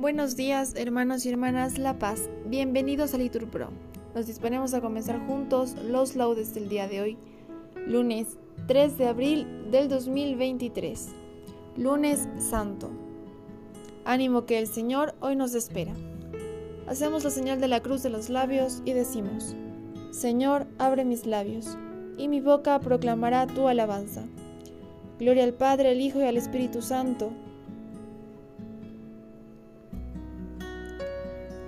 Buenos días, hermanos y hermanas La Paz. Bienvenidos a Litur Pro. Nos disponemos a comenzar juntos los laudes del día de hoy, lunes 3 de abril del 2023, lunes santo. Ánimo que el Señor hoy nos espera. Hacemos la señal de la cruz de los labios y decimos, Señor, abre mis labios, y mi boca proclamará tu alabanza. Gloria al Padre, al Hijo y al Espíritu Santo.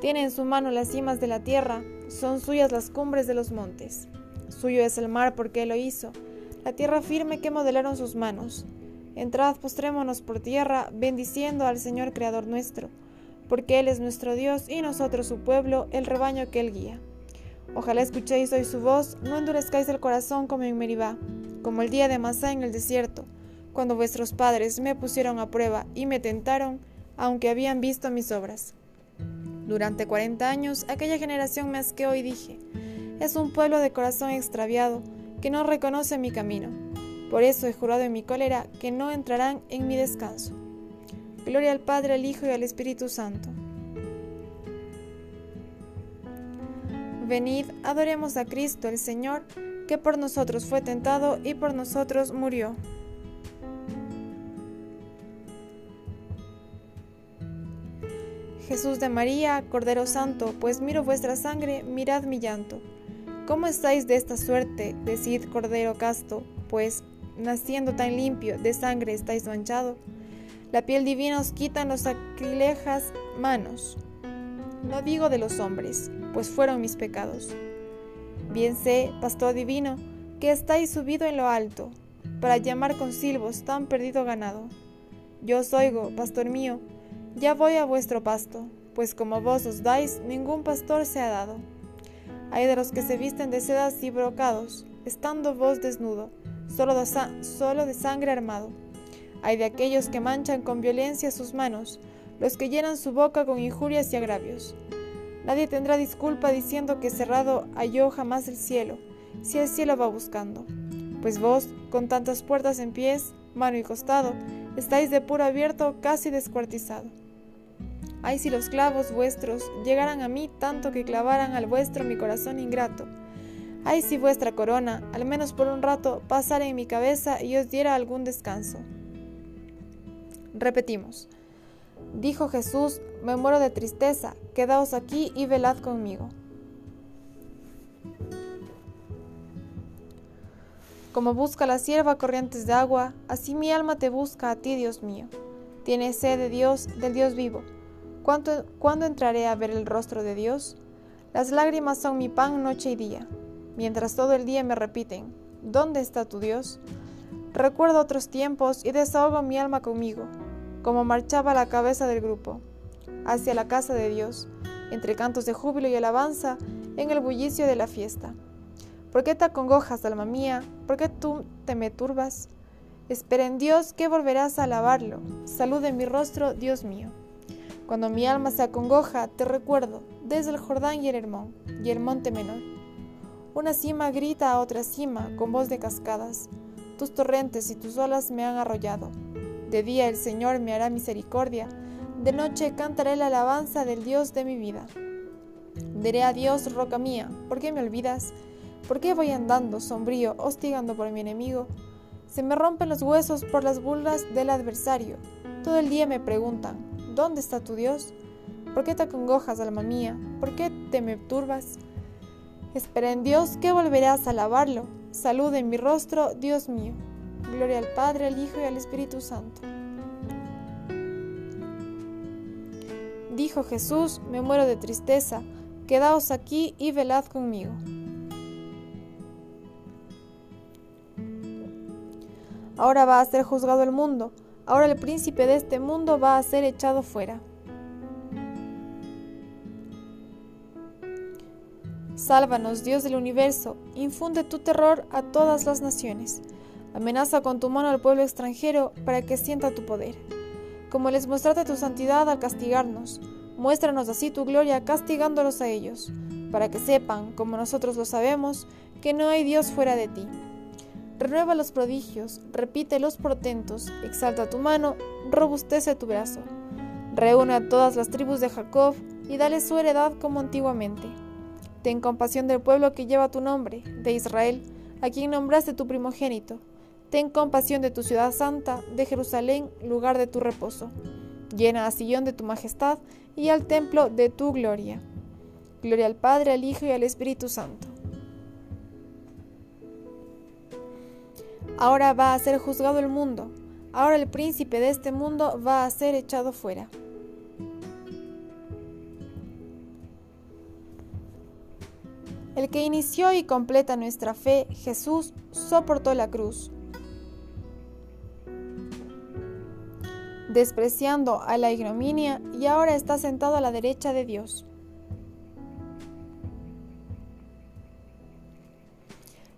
Tiene en su mano las cimas de la tierra, son suyas las cumbres de los montes. Suyo es el mar porque Él lo hizo, la tierra firme que modelaron sus manos. Entrad, postrémonos por tierra, bendiciendo al Señor Creador nuestro, porque Él es nuestro Dios y nosotros su pueblo, el rebaño que Él guía. Ojalá escuchéis hoy su voz, no endurezcáis el corazón como en Meribá, como el día de Masá en el desierto, cuando vuestros padres me pusieron a prueba y me tentaron, aunque habían visto mis obras. Durante cuarenta años aquella generación me asqueó y dije, es un pueblo de corazón extraviado que no reconoce mi camino. Por eso he jurado en mi cólera que no entrarán en mi descanso. Gloria al Padre, al Hijo y al Espíritu Santo. Venid, adoremos a Cristo el Señor, que por nosotros fue tentado y por nosotros murió. Jesús de María, Cordero Santo, pues miro vuestra sangre, mirad mi llanto. ¿Cómo estáis de esta suerte? Decid, Cordero casto, pues, naciendo tan limpio, de sangre estáis manchado. La piel divina os quitan los sacrilejas manos. No digo de los hombres, pues fueron mis pecados. Bien sé, pastor divino, que estáis subido en lo alto, para llamar con silbos tan perdido ganado. Yo os oigo, pastor mío, ya voy a vuestro pasto, pues como vos os dais, ningún pastor se ha dado. Hay de los que se visten de sedas y brocados, estando vos desnudo, solo de, sangre armado. Hay de aquellos que manchan con violencia sus manos, los que llenan su boca con injurias y agravios. Nadie tendrá disculpa diciendo que cerrado halló jamás el cielo, si el cielo va buscando. Pues vos, con tantas puertas en pies, mano y costado, estáis de puro abierto casi descuartizado. Ay si los clavos vuestros llegaran a mí tanto que clavaran al vuestro mi corazón ingrato. Ay si vuestra corona, al menos por un rato, pasara en mi cabeza y os diera algún descanso. Repetimos. Dijo Jesús, me muero de tristeza, quedaos aquí y velad conmigo. Como busca la sierva corrientes de agua, así mi alma te busca a ti, Dios mío. Tiene sed de Dios, del Dios vivo. ¿Cuándo, entraré a ver el rostro de Dios? Las lágrimas son mi pan noche y día, mientras todo el día me repiten, ¿dónde está tu Dios? Recuerdo otros tiempos y desahogo mi alma conmigo, como marchaba la cabeza del grupo, hacia la casa de Dios, entre cantos de júbilo y alabanza, en el bullicio de la fiesta. ¿Por qué te acongojas, alma mía? ¿Por qué tú te me turbas? Espera en Dios que volverás a alabarlo. Salud en mi rostro, Dios mío. Cuando mi alma se acongoja, te recuerdo, desde el Jordán y el Hermón, y el monte menor. Una cima grita a otra cima, con voz de cascadas. Tus torrentes y tus olas me han arrollado. De día el Señor me hará misericordia, de noche cantaré la alabanza del Dios de mi vida. Diré a Dios, roca mía, ¿por qué me olvidas? ¿Por qué voy andando sombrío, hostigando por mi enemigo? Se me rompen los huesos por las burlas del adversario. Todo el día me preguntan, ¿Dónde está tu Dios? ¿Por qué te acongojas, alma mía? ¿Por qué te me turbas? Espera en Dios que volverás a alabarlo. Salud en mi rostro, Dios mío. Gloria al Padre, al Hijo y al Espíritu Santo. Dijo Jesús, me muero de tristeza, quedaos aquí y velad conmigo. Ahora va a ser juzgado el mundo Ahora el príncipe de este mundo va a ser echado fuera. Sálvanos, Dios del universo, infunde tu terror a todas las naciones. Amenaza con tu mano al pueblo extranjero para que sienta tu poder. Como les mostraste tu santidad al castigarnos, muéstranos así tu gloria castigándolos a ellos, para que sepan, como nosotros lo sabemos, que no hay Dios fuera de ti. Renueva los prodigios, repite los portentos, exalta tu mano, robustece tu brazo. Reúne a todas las tribus de Jacob y dale su heredad como antiguamente. Ten compasión del pueblo que lleva tu nombre, de Israel, a quien nombraste tu primogénito. Ten compasión de tu ciudad santa, de Jerusalén, lugar de tu reposo. Llena a Sillón de tu majestad y al templo de tu gloria. Gloria al Padre, al Hijo y al Espíritu Santo. Ahora va a ser juzgado el mundo. Ahora el príncipe de este mundo va a ser echado fuera. El que inició y completa nuestra fe, Jesús, soportó la cruz, despreciando a la ignominia, y ahora está sentado a la derecha de Dios.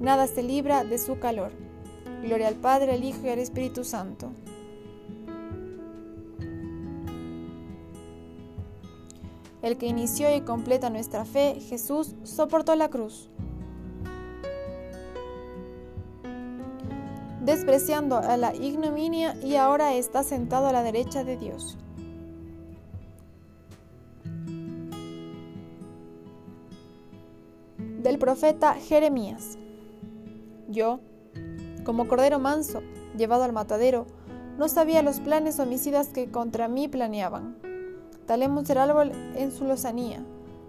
Nada se libra de su calor. Gloria al Padre, al Hijo y al Espíritu Santo. El que inició y completa nuestra fe, Jesús, soportó la cruz. despreciando a la ignominia y ahora está sentado a la derecha de Dios. Del profeta Jeremías. Yo, como cordero manso, llevado al matadero, no sabía los planes homicidas que contra mí planeaban. Talemos el árbol en su lozanía,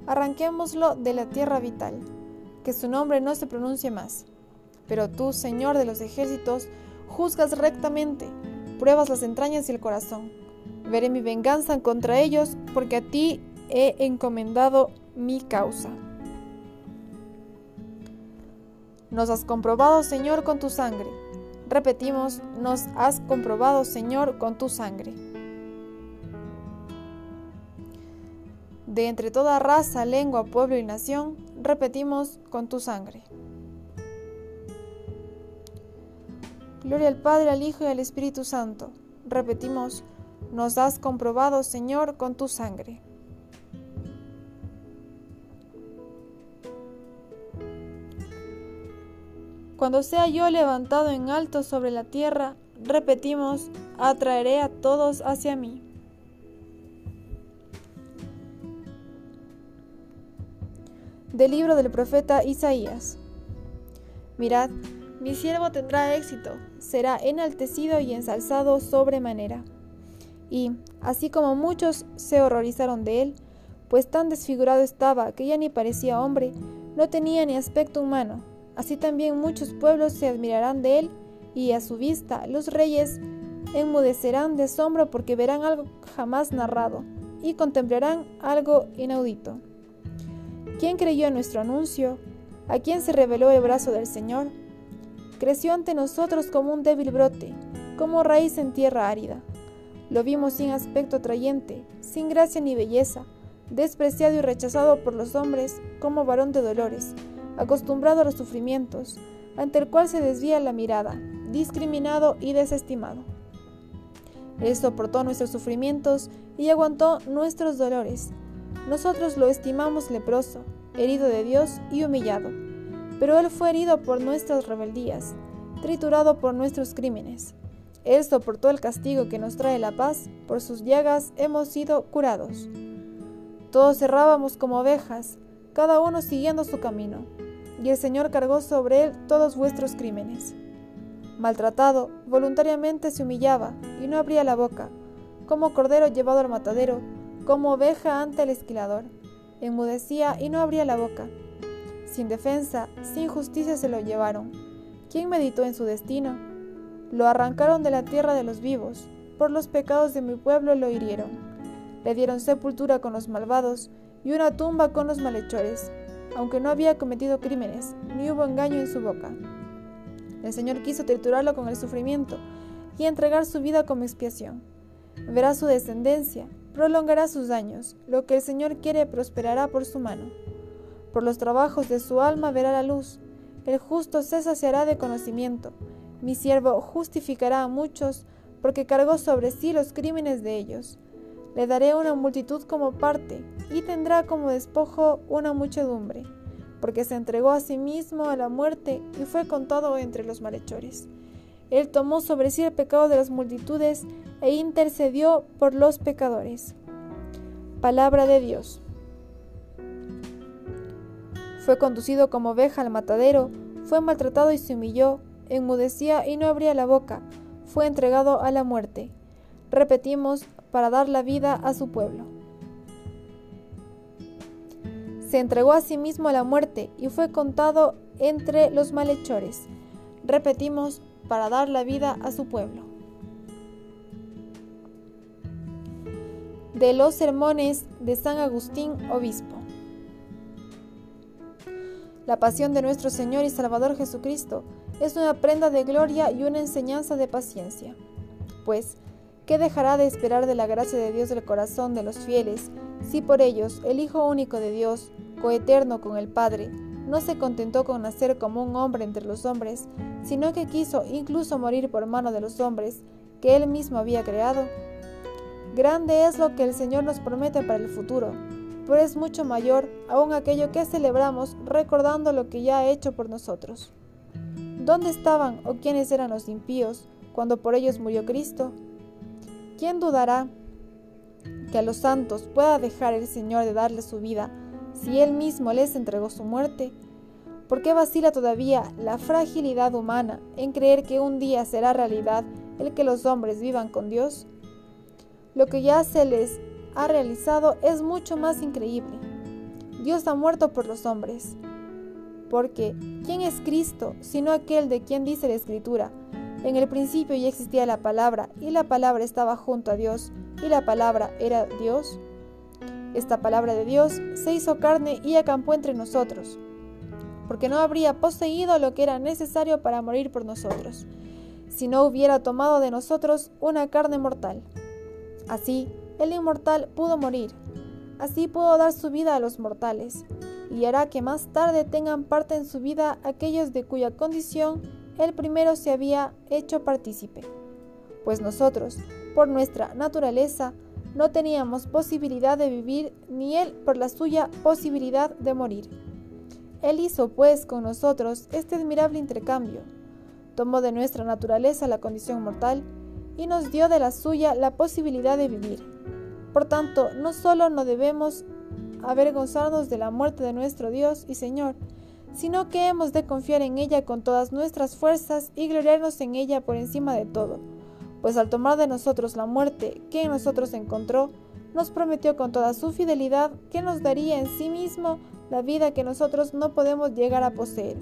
arranquémoslo de la tierra vital, que su nombre no se pronuncie más. Pero tú, Señor de los ejércitos, juzgas rectamente, pruebas las entrañas y el corazón. Veré mi venganza contra ellos, porque a ti he encomendado mi causa. Nos has comprobado, Señor, con tu sangre. Repetimos, nos has comprobado, Señor, con tu sangre. De entre toda raza, lengua, pueblo y nación, repetimos con tu sangre. Gloria al Padre, al Hijo y al Espíritu Santo. Repetimos, nos has comprobado, Señor, con tu sangre. Cuando sea yo levantado en alto sobre la tierra, repetimos, atraeré a todos hacia mí. Del libro del profeta Isaías. Mirad, mi siervo tendrá éxito, será enaltecido y ensalzado sobremanera. Y, así como muchos se horrorizaron de él, pues tan desfigurado estaba que ya ni parecía hombre, no tenía ni aspecto humano, así también muchos pueblos se admirarán de él, y a su vista los reyes enmudecerán de asombro porque verán algo jamás narrado, y contemplarán algo inaudito. ¿Quién creyó en nuestro anuncio? ¿A quién se reveló el brazo del Señor? creció ante nosotros como un débil brote, como raíz en tierra árida. Lo vimos sin aspecto atrayente, sin gracia ni belleza, despreciado y rechazado por los hombres como varón de dolores, acostumbrado a los sufrimientos, ante el cual se desvía la mirada, discriminado y desestimado. Él soportó nuestros sufrimientos y aguantó nuestros dolores. Nosotros lo estimamos leproso, herido de Dios y humillado pero Él fue herido por nuestras rebeldías, triturado por nuestros crímenes. Él soportó el castigo que nos trae la paz, por sus llagas hemos sido curados. Todos errábamos como ovejas, cada uno siguiendo su camino, y el Señor cargó sobre él todos vuestros crímenes. Maltratado, voluntariamente se humillaba y no abría la boca, como cordero llevado al matadero, como oveja ante el esquilador. Enmudecía y no abría la boca sin defensa, sin justicia se lo llevaron. ¿Quién meditó en su destino? Lo arrancaron de la tierra de los vivos, por los pecados de mi pueblo lo hirieron. Le dieron sepultura con los malvados y una tumba con los malhechores, aunque no había cometido crímenes, ni hubo engaño en su boca. El Señor quiso triturarlo con el sufrimiento y entregar su vida como expiación. Verá su descendencia, prolongará sus años, lo que el Señor quiere prosperará por su mano. Por los trabajos de su alma verá la luz, el justo se saciará de conocimiento, mi siervo justificará a muchos, porque cargó sobre sí los crímenes de ellos. Le daré una multitud como parte, y tendrá como despojo una muchedumbre, porque se entregó a sí mismo a la muerte y fue contado entre los malhechores. Él tomó sobre sí el pecado de las multitudes e intercedió por los pecadores. Palabra de Dios. Fue conducido como oveja al matadero, fue maltratado y se humilló, enmudecía y no abría la boca, fue entregado a la muerte. Repetimos, para dar la vida a su pueblo. Se entregó a sí mismo a la muerte y fue contado entre los malhechores. Repetimos, para dar la vida a su pueblo. De los sermones de San Agustín, obispo. La pasión de nuestro Señor y Salvador Jesucristo es una prenda de gloria y una enseñanza de paciencia. Pues, ¿qué dejará de esperar de la gracia de Dios del corazón de los fieles si por ellos el Hijo único de Dios, coeterno con el Padre, no se contentó con nacer como un hombre entre los hombres, sino que quiso incluso morir por mano de los hombres que Él mismo había creado? Grande es lo que el Señor nos promete para el futuro, pero es mucho mayor aún aquello que celebramos recordando lo que ya ha hecho por nosotros. ¿Dónde estaban o quiénes eran los impíos cuando por ellos murió Cristo? ¿Quién dudará que a los santos pueda dejar el Señor de darles su vida si Él mismo les entregó su muerte? ¿Por qué vacila todavía la fragilidad humana en creer que un día será realidad el que los hombres vivan con Dios? Lo que ya se les ha realizado es mucho más increíble. Dios ha muerto por los hombres. Porque, ¿quién es Cristo sino aquel de quien dice la Escritura? En el principio ya existía la palabra, y la palabra estaba junto a Dios, y la palabra era Dios. Esta palabra de Dios se hizo carne y acampó entre nosotros, porque no habría poseído lo que era necesario para morir por nosotros, si no hubiera tomado de nosotros una carne mortal. Así, el inmortal pudo morir. Así pudo dar su vida a los mortales, y hará que más tarde tengan parte en su vida aquellos de cuya condición el primero se había hecho partícipe. Pues nosotros, por nuestra naturaleza, no teníamos posibilidad de vivir, ni él por la suya posibilidad de morir. Él hizo, pues, con nosotros este admirable intercambio. Tomó de nuestra naturaleza la condición mortal y nos dio de la suya la posibilidad de vivir. Por tanto, no solo no debemos avergonzarnos de la muerte de nuestro Dios y Señor, sino que hemos de confiar en ella con todas nuestras fuerzas y gloriarnos en ella por encima de todo, pues al tomar de nosotros la muerte que en nosotros encontró, nos prometió con toda su fidelidad que nos daría en sí mismo la vida que nosotros no podemos llegar a poseer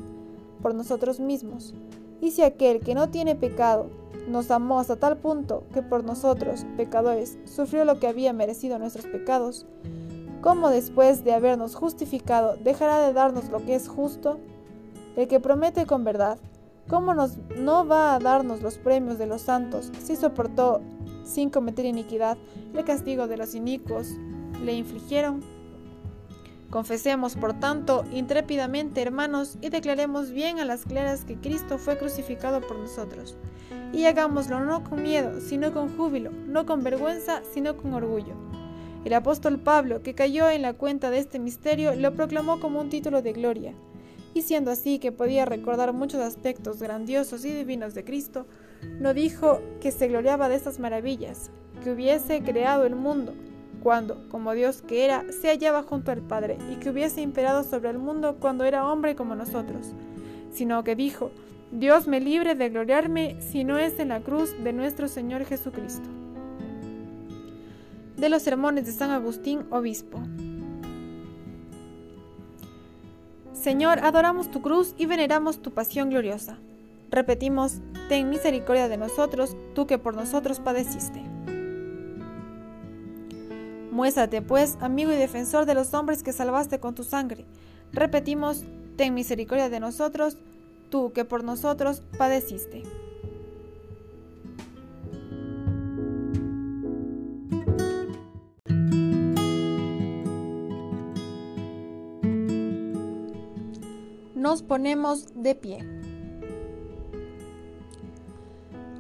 por nosotros mismos. Y si aquel que no tiene pecado nos amó hasta tal punto que por nosotros, pecadores, sufrió lo que había merecido nuestros pecados, ¿cómo después de habernos justificado dejará de darnos lo que es justo? El que promete con verdad, ¿cómo nos, no va a darnos los premios de los santos si soportó sin cometer iniquidad el castigo de los inicuos le infligieron? Confesemos, por tanto, intrépidamente, hermanos, y declaremos bien a las claras que Cristo fue crucificado por nosotros. Y hagámoslo no con miedo, sino con júbilo, no con vergüenza, sino con orgullo. El apóstol Pablo, que cayó en la cuenta de este misterio, lo proclamó como un título de gloria. Y siendo así que podía recordar muchos aspectos grandiosos y divinos de Cristo, no dijo que se gloriaba de estas maravillas, que hubiese creado el mundo, cuando, como Dios que era, se hallaba junto al Padre, y que hubiese imperado sobre el mundo cuando era hombre como nosotros, sino que dijo, Dios me libre de gloriarme si no es en la cruz de nuestro Señor Jesucristo. De los sermones de San Agustín, obispo. Señor, adoramos tu cruz y veneramos tu pasión gloriosa. Repetimos, ten misericordia de nosotros, tú que por nosotros padeciste. Muéstrate, pues, amigo y defensor de los hombres que salvaste con tu sangre. Repetimos, ten misericordia de nosotros, tú que por nosotros padeciste. Nos ponemos de pie.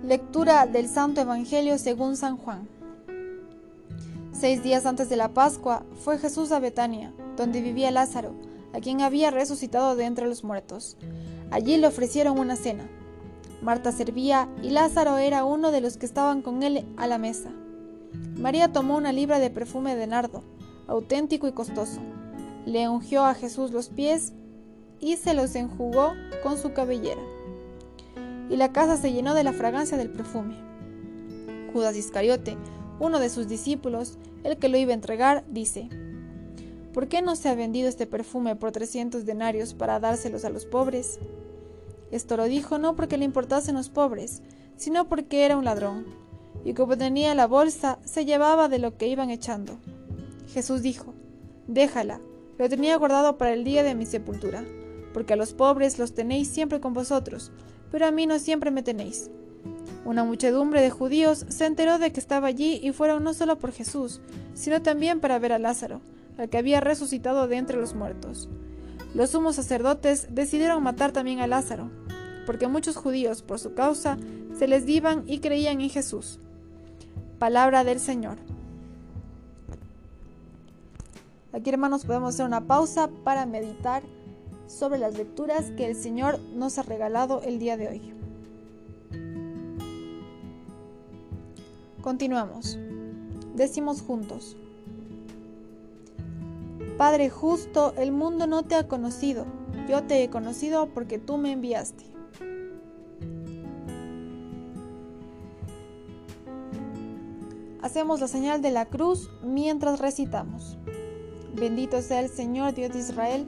Lectura del Santo Evangelio según San Juan. Seis días antes de la Pascua fue Jesús a Betania, donde vivía Lázaro, a quien había resucitado de entre los muertos. Allí le ofrecieron una cena. Marta servía y Lázaro era uno de los que estaban con él a la mesa. María tomó una libra de perfume de nardo, auténtico y costoso. Le ungió a Jesús los pies y se los enjugó con su cabellera. Y la casa se llenó de la fragancia del perfume. Judas Iscariote, uno de sus discípulos, el que lo iba a entregar, dice, ¿Por qué no se ha vendido este perfume por 300 denarios para dárselos a los pobres? Esto lo dijo no porque le importasen los pobres, sino porque era un ladrón, y como tenía la bolsa, se llevaba de lo que iban echando. Jesús dijo, Déjala, lo tenía guardado para el día de mi sepultura, porque a los pobres los tenéis siempre con vosotros, pero a mí no siempre me tenéis. Una muchedumbre de judíos se enteró de que estaba allí y fueron no solo por Jesús, sino también para ver a Lázaro, al que había resucitado de entre los muertos. Los sumos sacerdotes decidieron matar también a Lázaro, porque muchos judíos, por su causa, se les divan y creían en Jesús. Palabra del Señor. Aquí, hermanos, podemos hacer una pausa para meditar sobre las lecturas que el Señor nos ha regalado el día de hoy. Continuamos. Decimos juntos. Padre justo, el mundo no te ha conocido, yo te he conocido porque tú me enviaste. Hacemos la señal de la cruz mientras recitamos. Bendito sea el Señor Dios de Israel,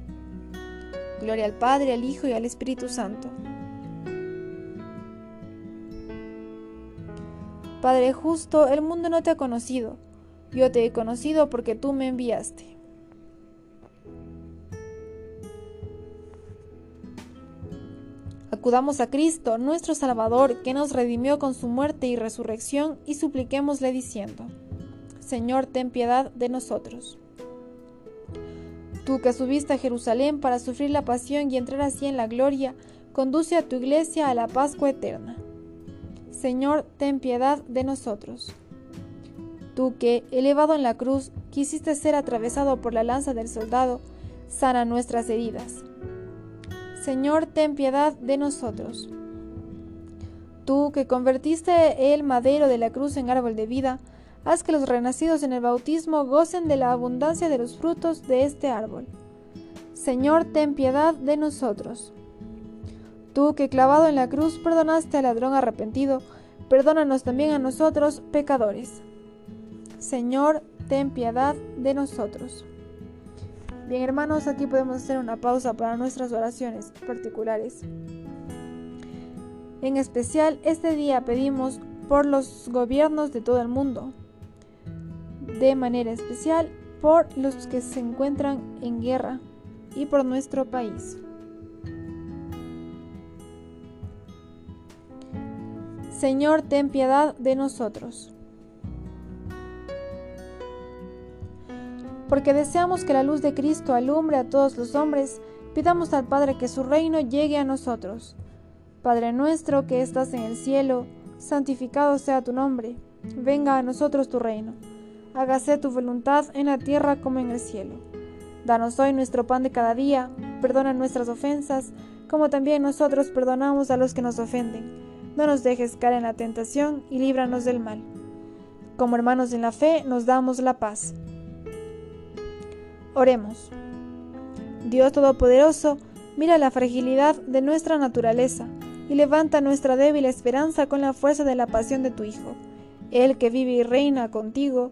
Gloria al Padre, al Hijo y al Espíritu Santo Padre justo, el mundo no te ha conocido, yo te he conocido porque tú me enviaste. Acudamos a Cristo, nuestro Salvador, que nos redimió con su muerte y resurrección, y supliquémosle diciendo, Señor, ten piedad de nosotros. Tú que subiste a Jerusalén para sufrir la pasión y entrar así en la gloria, conduce a tu iglesia a la Pascua eterna. Señor, ten piedad de nosotros. Tú que, elevado en la cruz, quisiste ser atravesado por la lanza del soldado, sana nuestras heridas. Señor, ten piedad de nosotros. Tú que convertiste el madero de la cruz en árbol de vida, haz que los renacidos en el bautismo gocen de la abundancia de los frutos de este árbol. Señor, ten piedad de nosotros. Tú que clavado en la cruz perdonaste al ladrón arrepentido, perdónanos también a nosotros, pecadores. Señor, ten piedad de nosotros. Bien hermanos, aquí podemos hacer una pausa para nuestras oraciones particulares. En especial, este día pedimos por los gobiernos de todo el mundo, de manera especial por los que se encuentran en guerra y por nuestro país. Señor, ten piedad de nosotros. Porque deseamos que la luz de Cristo alumbre a todos los hombres, pidamos al Padre que su reino llegue a nosotros. Padre nuestro que estás en el cielo, santificado sea tu nombre, venga a nosotros tu reino, hágase tu voluntad en la tierra como en el cielo. Danos hoy nuestro pan de cada día, perdona nuestras ofensas, como también nosotros perdonamos a los que nos ofenden. No nos dejes caer en la tentación y líbranos del mal. Como hermanos en la fe, nos damos la paz. Oremos. Dios Todopoderoso, mira la fragilidad de nuestra naturaleza y levanta nuestra débil esperanza con la fuerza de la pasión de tu Hijo, el que vive y reina contigo.